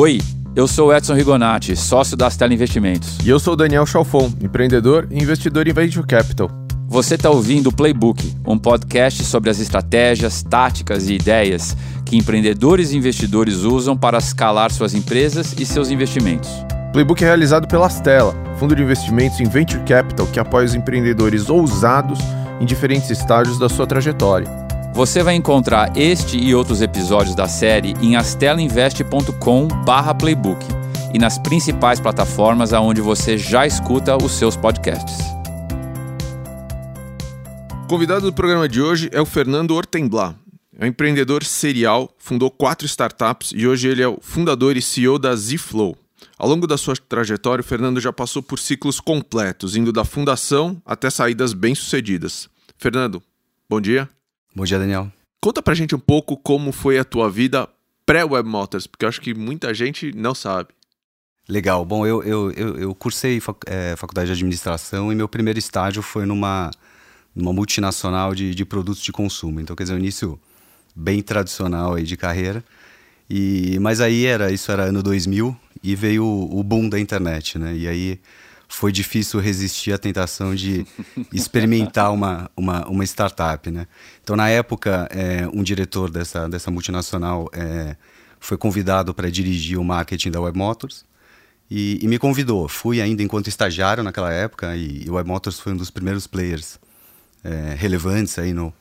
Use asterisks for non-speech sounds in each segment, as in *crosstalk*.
Oi, eu sou Edson Rigonati, sócio da Stella Investimentos. E eu sou Daniel Chalfon, empreendedor e investidor em Venture Capital. Você está ouvindo o Playbook, um podcast sobre as estratégias, táticas e ideias que empreendedores e investidores usam para escalar suas empresas e seus investimentos. Playbook é realizado pela Stella, fundo de investimentos em Venture Capital que apoia os empreendedores ousados em diferentes estágios da sua trajetória. Você vai encontrar este e outros episódios da série em astelainvest.com/playbook e nas principais plataformas aonde você já escuta os seus podcasts. O convidado do programa de hoje é o Fernando Ortenblat. É um empreendedor serial, fundou quatro startups e hoje ele é o fundador e CEO da Zflow. Ao longo da sua trajetória, o Fernando já passou por ciclos completos, indo da fundação até saídas bem-sucedidas. Fernando, bom dia. Bom dia, Daniel. Conta pra gente um pouco como foi a tua vida pré-Web Motors, porque eu acho que muita gente não sabe. Legal. Bom, eu, eu, eu, eu cursei fac, é, faculdade de administração e meu primeiro estágio foi numa, numa multinacional de, de produtos de consumo. Então, quer dizer, um início bem tradicional aí de carreira. E, mas aí era, isso era ano 2000 e veio o, o boom da internet, né? E aí foi difícil resistir à tentação de *laughs* experimentar uma, uma, uma startup, né? Então, na época, é, um diretor dessa, dessa multinacional é, foi convidado para dirigir o marketing da Web Motors e, e, me convidou. Fui ainda enquanto estagiário naquela época e, e o Web Motors foi um dos primeiros players é, relevantes aí no,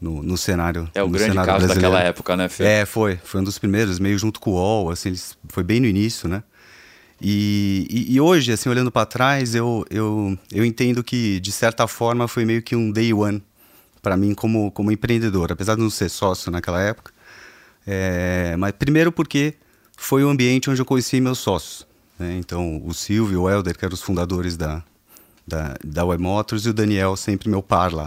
no, no, cenário É o grande caso brasileiro. daquela época, né, Fê? É, foi. Foi um dos primeiros, meio junto com o UOL, assim, eles, foi bem no início, né? E, e, e, hoje, assim, olhando para trás, eu, eu, eu entendo que, de certa forma, foi meio que um day one para mim como, como empreendedor, apesar de não ser sócio naquela época. É, mas primeiro porque foi o ambiente onde eu conheci meus sócios. Né? Então, o Silvio e o Helder, que eram os fundadores da, da, da Web Motors, e o Daniel, sempre meu par lá.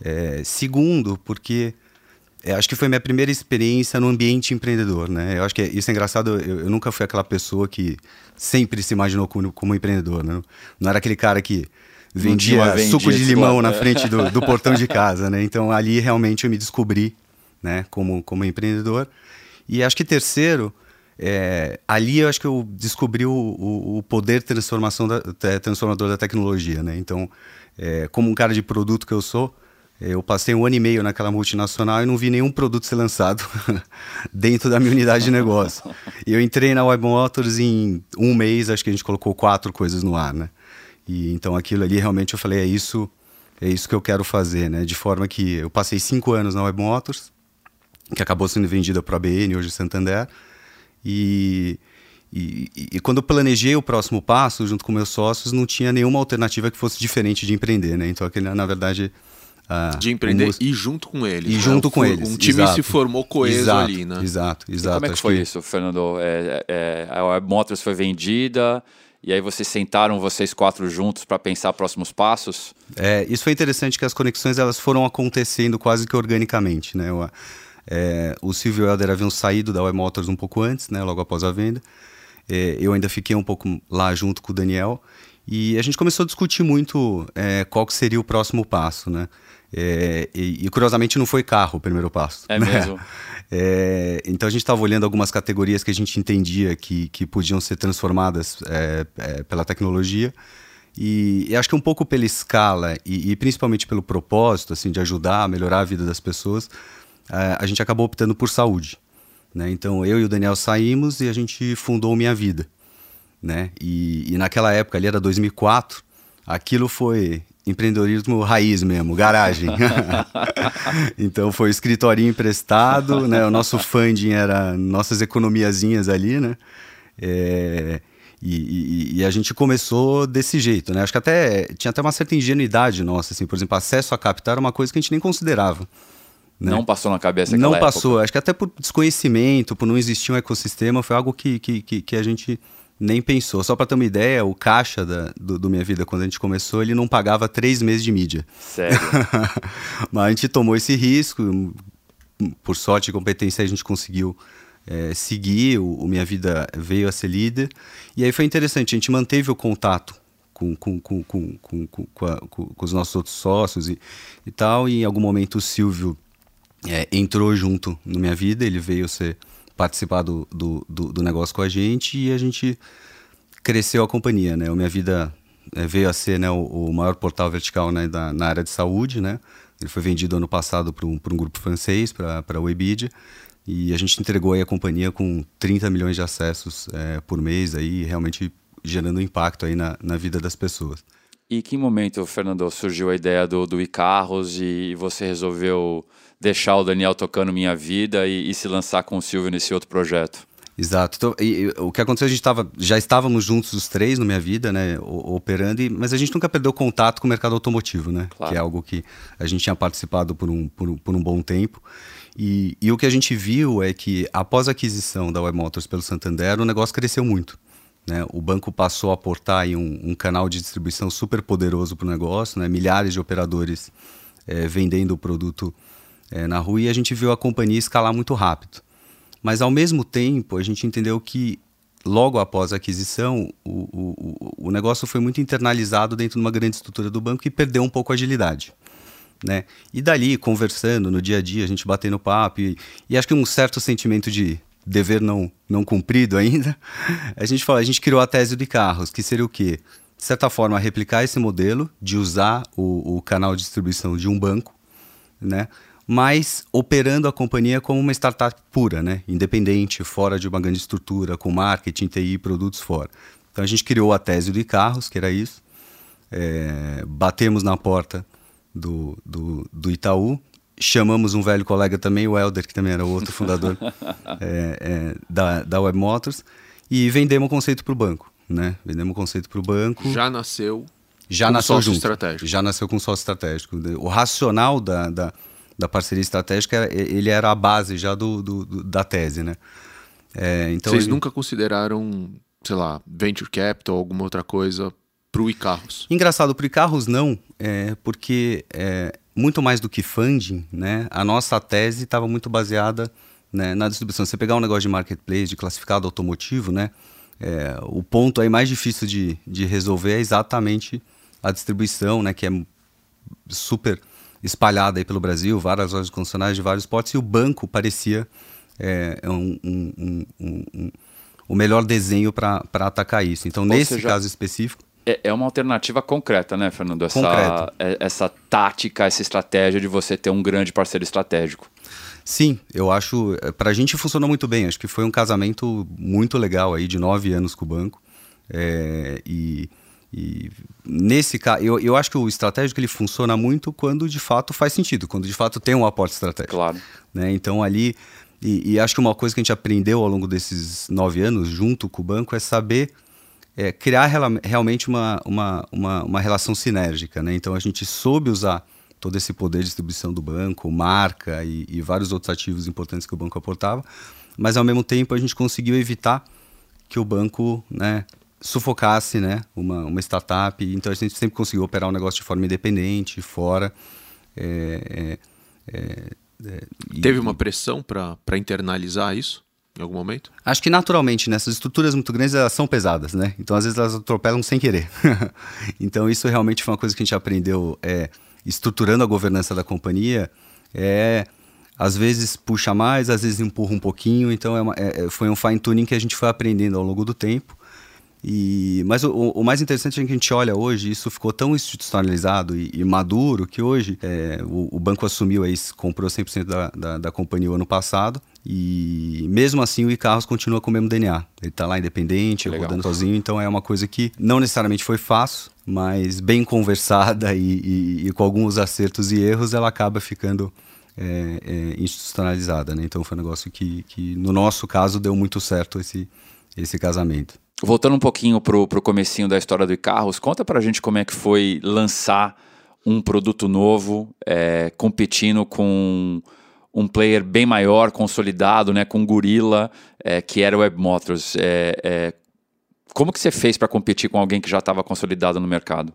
É, segundo, porque é, acho que foi minha primeira experiência no ambiente empreendedor, né? Eu acho que é, isso é engraçado. Eu, eu, nunca fui aquela pessoa que sempre se imaginou como, como empreendedor, né? Não era aquele cara que vendia suco de limão na frente do, do, *laughs* portão de casa, né? Então ali realmente eu me descobri, né? Como como empreendedor. E acho que terceiro, é, ali eu acho que eu descobri o, o, o poder transformação da, transformador da tecnologia, né? Então, é, como um cara de produto que eu sou eu passei um ano e meio naquela multinacional e não vi nenhum produto ser lançado *laughs* dentro da minha unidade de negócio. E eu entrei na Web Motors em um mês, acho que a gente colocou quatro coisas no ar, né? E então aquilo ali realmente eu falei, é isso, é isso que eu quero fazer, né? De forma que eu passei cinco anos na Web Motors, que acabou sendo vendida para a BN, hoje Santander, e, e, e, quando eu planejei o próximo passo, junto com meus sócios, não tinha nenhuma alternativa que fosse diferente de empreender, né? Então aquele, na verdade ah, de empreender um... e junto com eles. E né? junto com eles. Um time exato. se formou coeso exato, ali, né? Exato, exato. E como é que foi que... isso, Fernando? É, é, a Web Motors foi vendida e aí vocês sentaram vocês quatro juntos para pensar próximos passos? É, isso foi interessante que as conexões elas foram acontecendo quase que organicamente, né? O, é, o Silvio e o Helder haviam saído da Web Motors um pouco antes, né? Logo após a venda. É, eu ainda fiquei um pouco lá junto com o Daniel e a gente começou a discutir muito é, qual que seria o próximo passo, né? É, e, e, curiosamente não foi carro o primeiro passo. É né? mesmo. É, então a gente estava olhando algumas categorias que a gente entendia que, que podiam ser transformadas é, é, pela tecnologia. E, e, acho que um pouco pela escala e, e, principalmente pelo propósito assim de ajudar a melhorar a vida das pessoas, é, a gente acabou optando por saúde. Né? Então eu e o Daniel saímos e a gente fundou Minha Vida. Né? E, e naquela época ali era 2004, aquilo foi empreendedorismo raiz mesmo, garagem. *laughs* então foi escritório emprestado, né? O nosso funding era nossas economiazinhas ali, né? É, e, e, e, a gente começou desse jeito, né? Acho que até tinha até uma certa ingenuidade nossa, assim, por exemplo, acesso a capital era uma coisa que a gente nem considerava. Né? Não passou na cabeça Não época. passou, acho que até por desconhecimento, por não existir um ecossistema, foi algo que, que, que, que a gente nem pensou. Só para ter uma ideia, o caixa da, do, do, Minha Vida, quando a gente começou, ele não pagava três meses de mídia. Sério? *laughs* Mas a gente tomou esse risco, por sorte e competência a gente conseguiu é, seguir, o, o, Minha Vida veio a ser líder. E aí foi interessante, a gente manteve o contato com, com, com, com, com, com, a, com, com os nossos outros sócios e, e tal, e em algum momento o Silvio é, entrou junto no Minha Vida, ele veio ser participar do, do, do, do negócio com a gente e a gente cresceu a companhia, né? A minha vida é, veio a ser né, o, o, maior portal vertical né, da, na área de saúde, né? Ele foi vendido ano passado para um, um grupo francês, para a Webidia, e a gente entregou a companhia com 30 milhões de acessos é, por mês, aí realmente gerando impacto aí na, na vida das pessoas. E que momento, Fernando, surgiu a ideia do, do e-carros e você resolveu deixar o Daniel tocando Minha Vida e, e se lançar com o Silvio nesse outro projeto? Exato. Então, e, e, o que aconteceu, a gente tava, já estávamos juntos os três no Minha Vida, né, operando, e, mas a gente nunca perdeu contato com o mercado automotivo, né, claro. que é algo que a gente tinha participado por um, por, por um bom tempo. E, e, o que a gente viu é que após a aquisição da Web Motors pelo Santander, o negócio cresceu muito. Né? O banco passou a aportar em um, um canal de distribuição super poderoso para o negócio, né? milhares de operadores é, vendendo o produto é, na rua e a gente viu a companhia escalar muito rápido. Mas ao mesmo tempo, a gente entendeu que logo após a aquisição, o, o, o negócio foi muito internalizado dentro de uma grande estrutura do banco e perdeu um pouco a agilidade. Né? E dali, conversando no dia a dia, a gente batendo papo e, e acho que um certo sentimento de dever não, não cumprido ainda, *laughs* a gente fala, a gente criou a tese de carros, que seria o quê? De certa forma, replicar esse modelo de usar o, o canal de distribuição de um banco, né? mas operando a companhia como uma startup pura, né? independente, fora de uma grande estrutura, com marketing, TI produtos fora. Então a gente criou a tese de carros, que era isso, é, batemos na porta do, do, do, Itaú. Chamamos um velho colega também, o Helder, que também era outro fundador *laughs* é, é, da, da Web Motors, e vendemos o conceito para o banco. Né? Vendemos o conceito para o banco. Já nasceu já com nasceu sócio junto. estratégico. Já nasceu com sócio estratégico. O racional da, da, da parceria estratégica, ele era a base já do, do, do da tese, né? É, então Vocês ele... nunca consideraram, sei lá, venture capital ou alguma outra coisa para o e-carros? Engraçado, para o e-carros não, é, porque é, muito mais do que funding, né, a nossa tese estava muito baseada né, na distribuição. Você pegar um negócio de marketplace, de classificado automotivo, né, é, o ponto aí mais difícil de, de resolver é exatamente a distribuição, né, que é super espalhada aí pelo Brasil, várias lojas concessionárias de vários portos, e o banco parecia é, um, um, um, o melhor desenho para atacar isso. Então, Ou nesse seja, caso específico, é, é uma alternativa concreta, né, Fernando? Essa, é, essa tática, essa estratégia de você ter um grande parceiro estratégico. Sim, eu acho. É, Para a gente funcionou muito bem. Acho que foi um casamento muito legal aí, de nove anos com o banco. É, e, e, nesse caso, eu, eu acho que o estratégico ele funciona muito quando de fato faz sentido, quando de fato tem um aporte estratégico. Claro. Né? Então ali. E, e acho que uma coisa que a gente aprendeu ao longo desses nove anos, junto com o banco, é saber é, criar realmente uma, uma, uma, uma, relação sinérgica. Né? Então a gente soube usar todo esse poder de distribuição do banco, marca e, e, vários outros ativos importantes que o banco aportava, mas ao mesmo tempo a gente conseguiu evitar que o banco né, sufocasse né, uma, uma startup. Então a gente sempre conseguiu operar o um negócio de forma independente, fora. É, é, é, é Teve uma pressão para internalizar isso? Em algum momento? Acho que naturalmente, nessas estruturas muito grandes, elas são pesadas, né? Então, às vezes, elas atropelam sem querer. *laughs* então, isso realmente foi uma coisa que a gente aprendeu é, estruturando a governança da companhia. É, às vezes puxa mais, às vezes empurra um pouquinho. Então, é uma, é, é foi um fine-tuning que a gente foi aprendendo ao longo do tempo. E, mas o, o, mais interessante é que a gente olha hoje, isso ficou tão institucionalizado e, e maduro que hoje é, o, o, banco assumiu, aí, comprou 100% da, da, da companhia o ano passado e mesmo assim o e-carros continua com o mesmo DNA. Ele está lá independente, Legal. rodando sozinho, então é uma coisa que não necessariamente foi fácil, mas bem conversada e, e, e com alguns acertos e erros, ela acaba ficando é, é, institucionalizada. Né? Então foi um negócio que, que, no nosso caso, deu muito certo esse, esse casamento. Voltando um pouquinho pro, pro comecinho da história do e-carros, conta pra gente como é que foi lançar um produto novo, é, competindo com um player bem maior, consolidado, né, com Gorilla, é, que era o Web Motors. É, é, como que você fez para competir com alguém que já estava consolidado no mercado?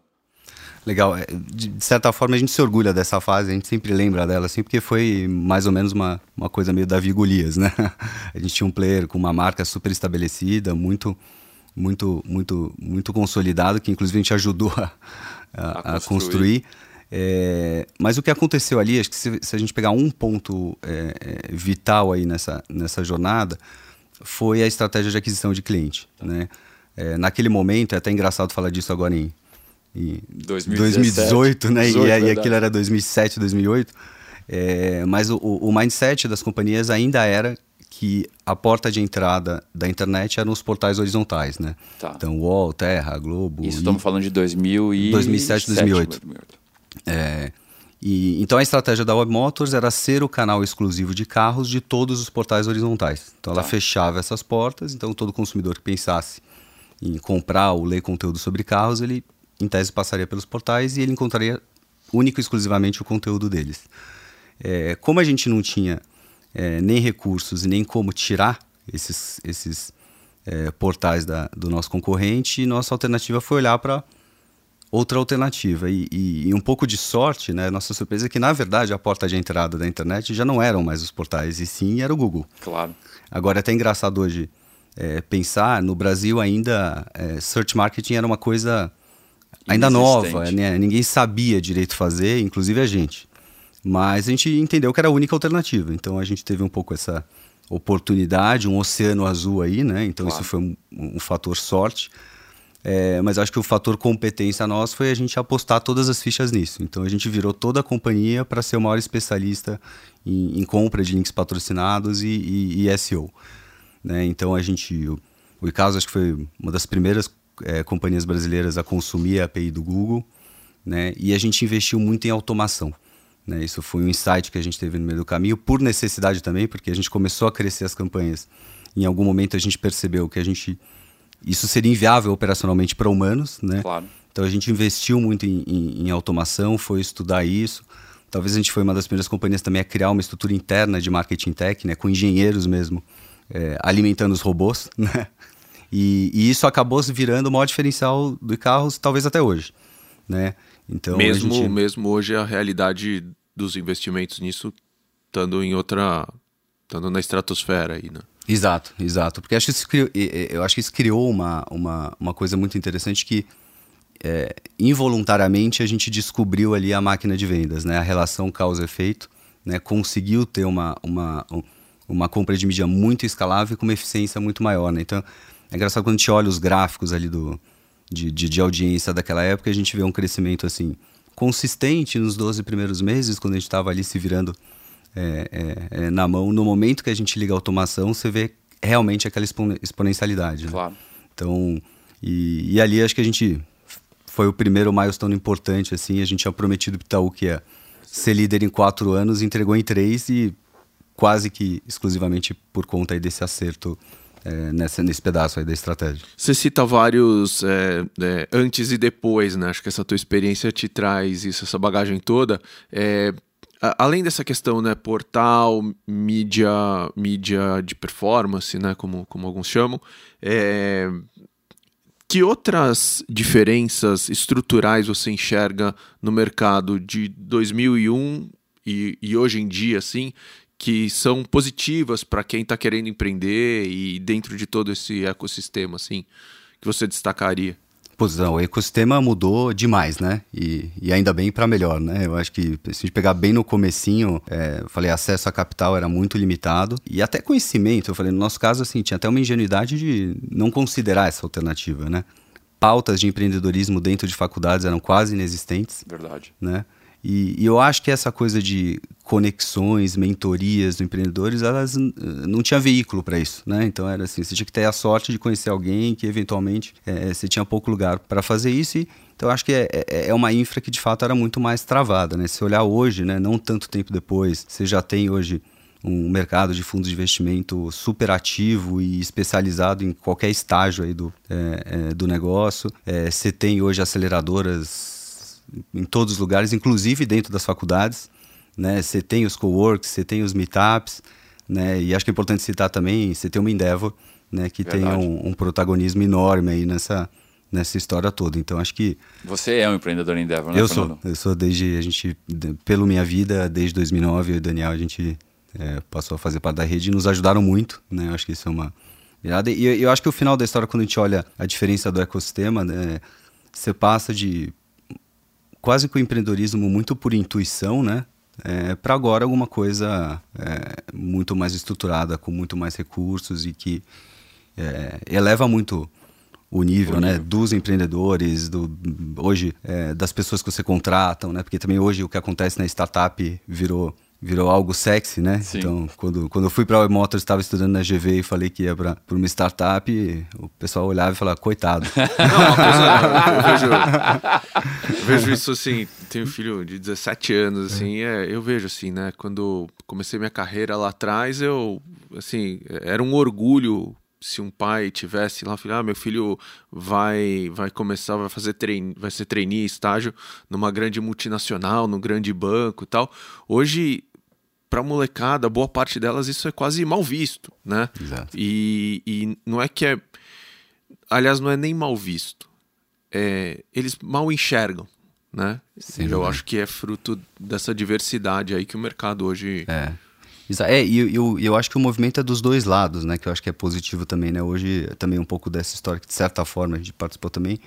Legal. É, de certa forma, a gente se orgulha dessa fase, a gente sempre lembra dela, assim, porque foi mais ou menos uma, uma coisa meio Davi Golias, né? *laughs* A gente tinha um player com uma marca super estabelecida, muito, muito, muito, muito consolidado, que inclusive a gente ajudou *laughs* a, a, a construir. construir É, mas o que aconteceu ali, acho que se, se a gente pegar um ponto é, é, vital aí nessa, nessa jornada, foi a estratégia de aquisição de cliente. Né? É, naquele momento, é até engraçado falar disso agora em, em 2018, né? 18, e, e aquilo era 2007, 2008. É, mas o, o mindset das companhias ainda era que a porta de entrada da internet eram os portais horizontais, né? Tá. Então, UOL, Terra, Globo... Isso estamos falando de 2000 e... 2007, 2008. 2008. É, e, então a estratégia da Web Motors era ser o canal exclusivo de carros de todos os portais horizontais. Então ela tá. fechava essas portas, então todo consumidor que pensasse em comprar ou ler conteúdo sobre carros, ele em tese passaria pelos portais e ele encontraria único e exclusivamente o conteúdo deles. É, como a gente não tinha é, nem recursos e nem como tirar esses, esses é, portais da, do nosso concorrente, nossa alternativa foi olhar para outra alternativa. E, e, e, um pouco de sorte, né? Nossa surpresa é que, na verdade, a porta de entrada da internet já não eram mais os portais, e sim era o Google. Claro. Agora, é até engraçado hoje é, pensar, no Brasil ainda, é, search marketing era uma coisa ainda nova, né? ninguém sabia direito fazer, inclusive a gente. Mas a gente entendeu que era a única alternativa, então a gente teve um pouco essa oportunidade, um oceano azul aí, né? Então claro. isso foi um, um fator sorte. É, mas acho que o fator competência nosso foi a gente apostar todas as fichas nisso. Então a gente virou toda a companhia para ser o maior especialista em, em, compra de links patrocinados e, e, e SEO. Né? Então a gente, o, o Icasa acho que foi uma das primeiras é, companhias brasileiras a consumir a API do Google, né? E a gente investiu muito em automação. Né? Isso foi um insight que a gente teve no meio do caminho, por necessidade também, porque a gente começou a crescer as campanhas. Em algum momento a gente percebeu que a gente isso seria inviável operacionalmente para humanos, né? Claro. Então a gente investiu muito em, em, em, automação, foi estudar isso. Talvez a gente foi uma das primeiras companhias também a criar uma estrutura interna de marketing tech, né? Com engenheiros mesmo é, alimentando os robôs, *laughs* né? E, e, isso acabou se virando o maior diferencial do carros, talvez até hoje, né? Então mesmo gente... mesmo hoje a realidade dos investimentos nisso estando em outra, estando na estratosfera aí, né? Exato, exato. Porque acho que isso criou, eu acho que isso criou uma, uma, uma coisa muito interessante que é, involuntariamente a gente descobriu ali a máquina de vendas, né? A relação causa-efeito, né? Conseguiu ter uma, uma, uma compra de mídia muito escalável e com uma eficiência muito maior, né? Então, é engraçado quando a gente olha os gráficos ali do, de, de, de audiência daquela época, a gente vê um crescimento assim consistente nos 12 primeiros meses, quando a gente estava ali se virando é, é, é, na mão. No momento que a gente liga a automação, você vê realmente aquela exponencialidade. Né? Claro. Então, e, e, ali acho que a gente foi o primeiro milestone importante, assim, a gente tinha prometido para Itaú que ia ser líder em quatro anos, entregou em três e quase que exclusivamente por conta desse acerto é, nessa, nesse pedaço aí da estratégia. Você cita vários é, é, antes e depois, né? Acho que essa tua experiência te traz isso, essa bagagem toda. É, além dessa questão, né, portal, mídia, mídia de performance, né, como, como alguns chamam, é, que outras diferenças estruturais você enxerga no mercado de 2001 e, e hoje em dia, assim, que são positivas para quem está querendo empreender e dentro de todo esse ecossistema, assim, que você destacaria? Pois não, o ecossistema mudou demais, né? E, e ainda bem para melhor, né? Eu acho que se a gente pegar bem no comecinho, é, eu falei, acesso a capital era muito limitado e até conhecimento, eu falei, no nosso caso, assim, tinha até uma ingenuidade de não considerar essa alternativa, né? Pautas de empreendedorismo dentro de faculdades eram quase inexistentes. Verdade. Né? E, e, eu acho que essa coisa de conexões, mentorias do empreendedores, elas não tinha veículo para isso, né? Então era assim, você tinha que ter a sorte de conhecer alguém que eventualmente é, você tinha pouco lugar para fazer isso. E, então acho que é, é, é, uma infra que de fato era muito mais travada, né? Se olhar hoje, né, não tanto tempo depois, você já tem hoje um mercado de fundos de investimento super ativo e especializado em qualquer estágio aí do, é, é do negócio. É, você tem hoje aceleradoras em todos os lugares, inclusive dentro das faculdades. Né? Você tem os co-works, você tem os meetups, né? e acho que é importante citar também, você tem uma Endeavor, né? que Verdade. tem um, um, protagonismo enorme aí nessa, nessa história toda. Então acho que... Você é um empreendedor Endeavor, né, Eu sou, eu sou desde, a gente, pelo minha vida, desde 2009, eu e o Daniel, a gente é, passou a fazer parte da rede e nos ajudaram muito, né? Eu acho que isso é uma... E eu, eu acho que o final da história, quando a gente olha a diferença do ecossistema, né? você passa de quase que o empreendedorismo muito por intuição, né? É, para agora alguma coisa é, muito mais estruturada, com muito mais recursos e que é, eleva muito o nível, o né, nível. dos empreendedores, do, hoje é, das pessoas que você contratam, né, porque também hoje o que acontece na startup virou virou algo sexy, né? Sim. Então, quando, quando eu fui para a Motors, estava estudando na GV e falei que ia para uma startup, o pessoal olhava e falava, coitado. *laughs* Não, coisa, *laughs* eu, vejo, eu vejo isso assim, tenho um filho de 17 anos, assim, é. É, eu vejo assim, né? Quando comecei minha carreira lá atrás, eu, assim, era um orgulho se um pai tivesse lá, ah, meu filho vai vai começar, vai fazer treino, vai ser trainee, estágio numa grande multinacional, num grande banco e tal. Hoje para molecada, boa parte delas isso é quase mal visto, né? Exato. E, e não é que é, aliás, não é nem mal visto, é, eles mal enxergam, né? Sim, eu acho que é fruto dessa diversidade aí que o mercado hoje é. É, e eu, eu acho que o movimento é dos dois lados, né? Que eu acho que é positivo também, né? Hoje, também um pouco dessa história que, de certa forma, a gente participou também,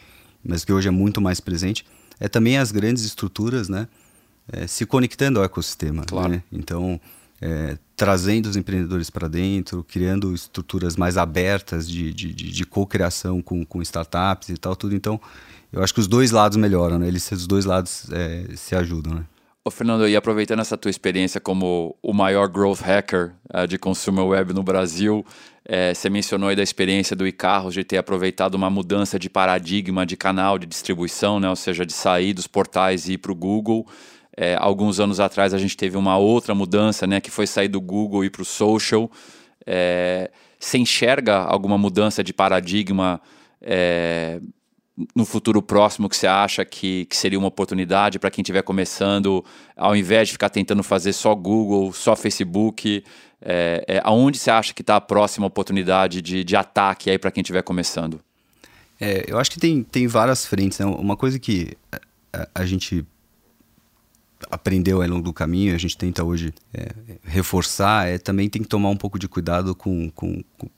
mas que hoje é muito mais presente, é também as grandes estruturas, né? É, se conectando ao ecossistema, claro. né? Então, é, trazendo os empreendedores para dentro, criando estruturas mais abertas de, de, de, de co-criação com, com startups e tal, tudo. Então, eu acho que os dois lados melhoram, né? Eles, os dois lados é, se ajudam, né? Ô, Fernando, e aproveitando essa tua experiência como o maior growth hacker uh, de consumer web no Brasil, é, você mencionou aí da experiência do iCarros de ter aproveitado uma mudança de paradigma de canal de distribuição, né? ou seja, de sair dos portais e ir para o Google. É, alguns anos atrás a gente teve uma outra mudança, né, que foi sair do Google e para o social. É, você enxerga alguma mudança de paradigma é, no futuro próximo que você acha que, que seria uma oportunidade para quem estiver começando, ao invés de ficar tentando fazer só Google, só Facebook, é, é, aonde você acha que está a próxima oportunidade de, de ataque aí para quem estiver começando? É, eu acho que tem, tem várias frentes. Né? Uma coisa que a, a gente aprendeu ao longo do caminho, a gente tenta hoje é, reforçar, é também tem que tomar um pouco de cuidado com, com, com,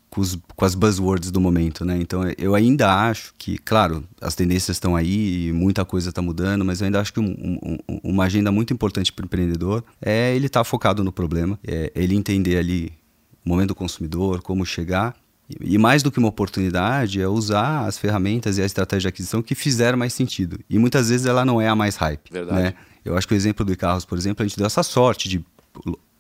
com, as buzzwords do momento, né? Então eu ainda acho que, claro, as tendências estão aí e muita coisa está mudando, mas eu ainda acho que um, um, uma agenda muito importante para o empreendedor é ele estar tá focado no problema, é ele entender ali o momento do consumidor, como chegar e mais do que uma oportunidade, é usar as ferramentas e a estratégia de aquisição que fizeram mais sentido. E muitas vezes ela não é a mais hype. Verdade. Né? Eu acho que o exemplo do carros, por exemplo, a gente deu essa sorte de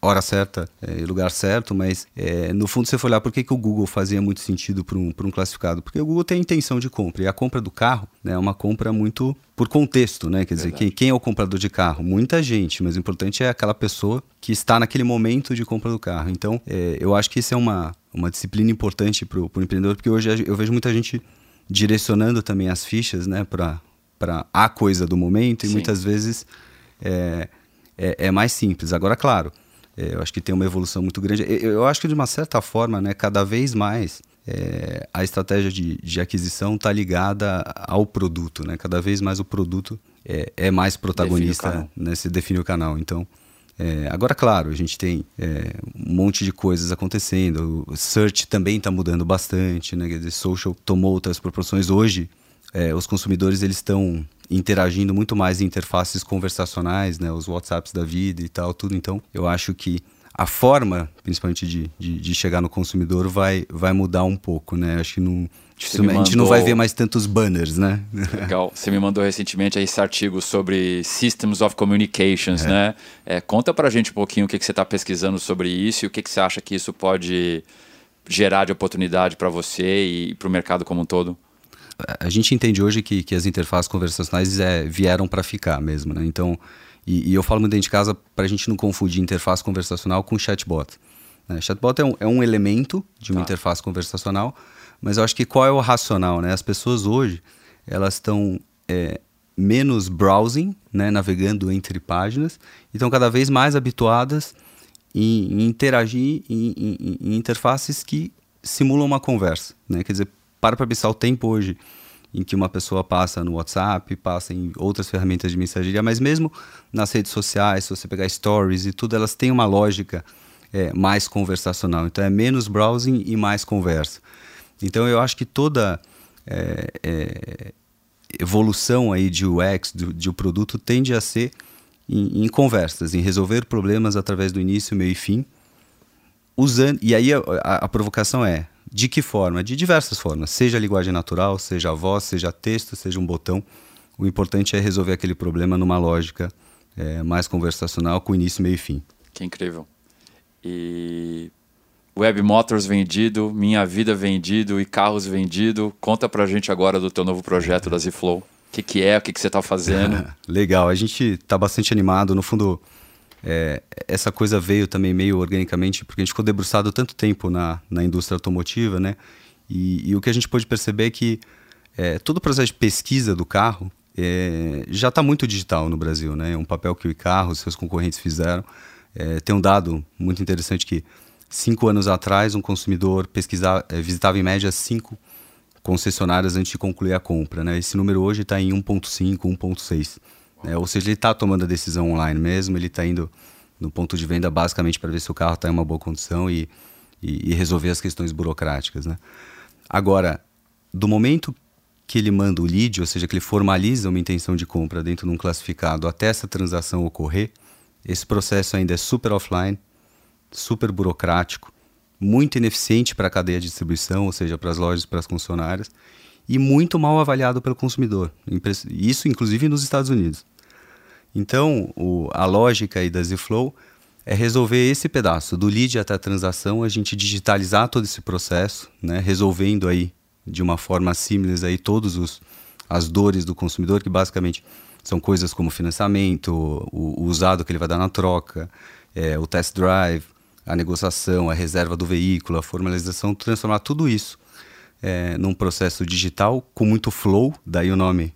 hora certa e é, lugar certo, mas é, no fundo você foi olhar por que, que o Google fazia muito sentido para um, um classificado? Porque o Google tem intenção de compra e a compra do carro né, é uma compra muito por contexto, né? Quer dizer, quem, quem, é o comprador de carro? Muita gente, mas o importante é aquela pessoa que está naquele momento de compra do carro. Então, é, eu acho que isso é uma, uma disciplina importante para o empreendedor, porque hoje eu vejo muita gente direcionando também as fichas né, para a coisa do momento e Sim. muitas vezes é, é, é mais simples. Agora, claro, é, eu acho que tem uma evolução muito grande. Eu, eu, acho que, de uma certa forma, né, cada vez mais é, a estratégia de, de aquisição está ligada ao produto. Né? Cada vez mais o produto é, é mais protagonista, define né, se define o canal. Então, é, agora, claro, a gente tem é, um monte de coisas acontecendo. O search também está mudando bastante, né? Quer dizer, social tomou outras proporções. Hoje, é, os consumidores eles estão interagindo muito mais em interfaces conversacionais, né, os WhatsApps da vida e tal, tudo. Então, eu acho que a forma, principalmente de, de, de chegar no consumidor, vai, vai mudar um pouco, né? Acho que não, mandou... a gente não vai ver mais tantos banners, né? Legal. Você me mandou recentemente esse artigo sobre Systems of Communications, é. né? É, conta pra gente um pouquinho o que, que você está pesquisando sobre isso e o que, que você acha que isso pode gerar de oportunidade para você e para o mercado como um todo a gente entende hoje que, que as interfaces conversacionais é, vieram para ficar mesmo, né? Então, e, e, eu falo muito dentro de casa para a gente não confundir interface conversacional com chatbot. Né? Chatbot é um, é um elemento de uma tá. interface conversacional, mas eu acho que qual é o racional, né? As pessoas hoje, elas estão é, menos browsing, né? navegando entre páginas, e estão cada vez mais habituadas em, em interagir em, em, em interfaces que simulam uma conversa, né? Quer dizer, para para pensar o tempo hoje em que uma pessoa passa no WhatsApp, passa em outras ferramentas de mensageria, mas mesmo nas redes sociais, se você pegar stories e tudo, elas têm uma lógica é, mais conversacional. Então é menos browsing e mais conversa. Então eu acho que toda é, é, evolução aí de UX, de, de o produto, tende a ser em, em, conversas, em resolver problemas através do início, meio e fim. Usando, e aí a, a, a provocação é, de que forma? De diversas formas, seja a linguagem natural, seja a voz, seja texto, seja um botão. O importante é resolver aquele problema numa lógica é, mais conversacional, com início, meio e fim. Que incrível. E Web Motors vendido, Minha Vida vendido e carros vendido. Conta pra gente agora do teu novo projeto da Z-Flow. O que, que é, o que, que você está fazendo? *laughs* Legal, a gente está bastante animado. No fundo, é, essa coisa veio também meio organicamente, porque a gente ficou debruçado tanto tempo na, na indústria automotiva, né? E, e o que a gente pôde perceber é que é, todo o processo de pesquisa do carro é, já está muito digital no Brasil, né? É um papel que o carro, seus concorrentes fizeram. É, tem um dado muito interessante que Cinco anos atrás, um consumidor pesquisava, eh, visitava em média cinco concessionárias antes de concluir a compra. Né? Esse número hoje está em 1,5, 1,6. Né? Ou seja, ele está tomando a decisão online mesmo, ele está indo no ponto de venda basicamente para ver se o carro está em uma boa condição e, e, e, resolver as questões burocráticas. Né? Agora, do momento que ele manda o lead, ou seja, que ele formaliza uma intenção de compra dentro de um classificado até essa transação ocorrer, esse processo ainda é super offline, super burocrático, muito ineficiente para a cadeia de distribuição, ou seja, para as lojas, para as concessionárias, e muito mal avaliado pelo consumidor. Isso, inclusive, nos Estados Unidos. Então, o, a lógica aí da ZFlow é resolver esse pedaço, do lead até a transação, a gente digitalizar todo esse processo, né, resolvendo aí de uma forma simples aí todos os as dores do consumidor, que basicamente são coisas como financiamento, o, o usado que ele vai dar na troca, é, o test drive, a negociação, a reserva do veículo, a formalização, transformar tudo isso é, num processo digital com muito flow, daí o nome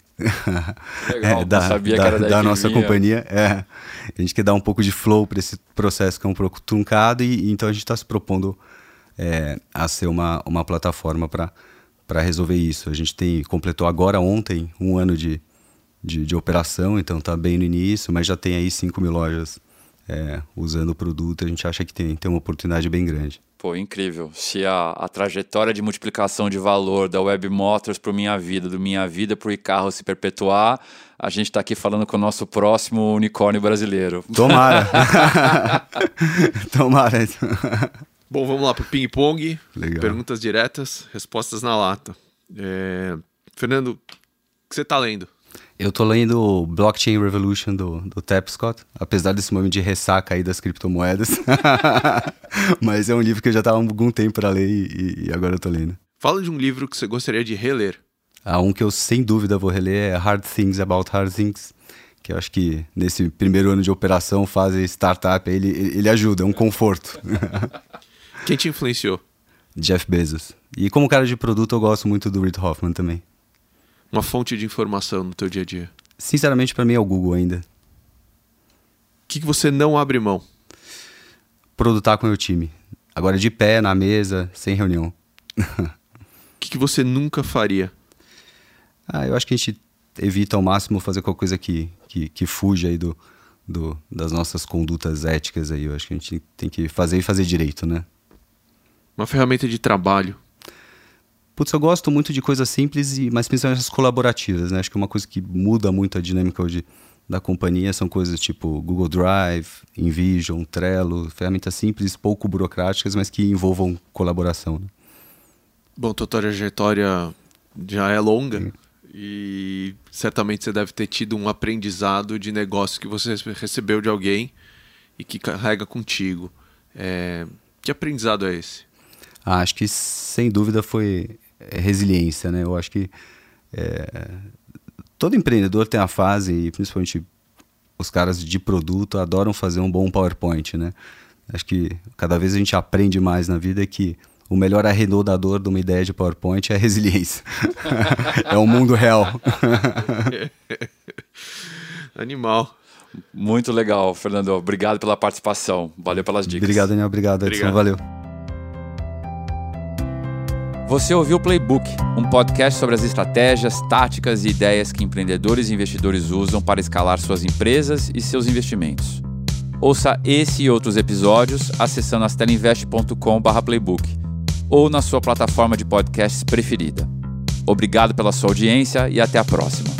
Legal, é, da, da, da nossa companhia. É, a gente quer dar um pouco de flow para esse processo que é um pouco truncado e, e então a gente está se propondo é, a ser uma, uma plataforma para resolver isso. A gente tem completou agora ontem um ano de, de, de operação, então está bem no início, mas já tem aí 5 mil lojas é, usando o produto, a gente acha que tem, tem uma oportunidade bem grande. Pô, incrível. Se a, a trajetória de multiplicação de valor da Web Motors para Minha Vida, do Minha Vida para o carro se perpetuar, a gente está aqui falando com o nosso próximo unicórnio brasileiro. Tomara. *laughs* *laughs* Tomara. Bom, vamos lá para o ping-pong. Perguntas diretas, respostas na lata. É... Fernando, o que você está lendo? Eu tô lendo Blockchain Revolution do, do Tapscott, apesar desse momento de ressaca aí das criptomoedas. *laughs* Mas é um livro que eu já tava há algum tempo para ler e, e, agora eu tô lendo. Fala de um livro que você gostaria de reler. Ah, um que eu sem dúvida vou reler é Hard Things About Hard Things, que eu acho que nesse primeiro ano de operação, fase startup, ele, ele ajuda, é um conforto. *laughs* Quem te influenciou? Jeff Bezos. E como cara de produto, eu gosto muito do Reid Hoffman também uma fonte de informação no teu dia a dia? Sinceramente, para mim é o Google ainda. O que, que você não abre mão? Produtar com o meu time. Agora de pé, na mesa, sem reunião. O que, que você nunca faria? Ah, eu acho que a gente evita ao máximo fazer qualquer coisa que, que, que fuja aí do, do, das nossas condutas éticas aí. Eu acho que a gente tem que fazer e fazer direito, né? Uma ferramenta de trabalho. Putz, eu gosto muito de coisas simples, e, mas principalmente as colaborativas, né? Acho que uma coisa que muda muito a dinâmica hoje da companhia são coisas tipo Google Drive, InVision, Trello, ferramentas simples, pouco burocráticas, mas que envolvam colaboração. Né? Bom, tua trajetória já é longa Sim. e certamente você deve ter tido um aprendizado de negócio que você recebeu de alguém e que carrega contigo. É... Que aprendizado é esse? Ah, acho que sem dúvida foi é resiliência, né? Eu acho que é, todo empreendedor tem a fase, e principalmente os caras de produto adoram fazer um bom PowerPoint, né? Acho que cada vez a gente aprende mais na vida que o melhor arredondador de uma ideia de PowerPoint é a resiliência. *laughs* é o mundo real. *laughs* Animal. Muito legal, Fernando. Obrigado pela participação. Valeu pelas dicas. Obrigado, Daniel. Obrigado, Edson. Obrigado. Valeu. Você ouviu o Playbook, um podcast sobre as estratégias, táticas e ideias que empreendedores e investidores usam para escalar suas empresas e seus investimentos. Ouça esse e outros episódios acessando astelinvest.com/playbook ou na sua plataforma de podcasts preferida. Obrigado pela sua audiência e até a próxima.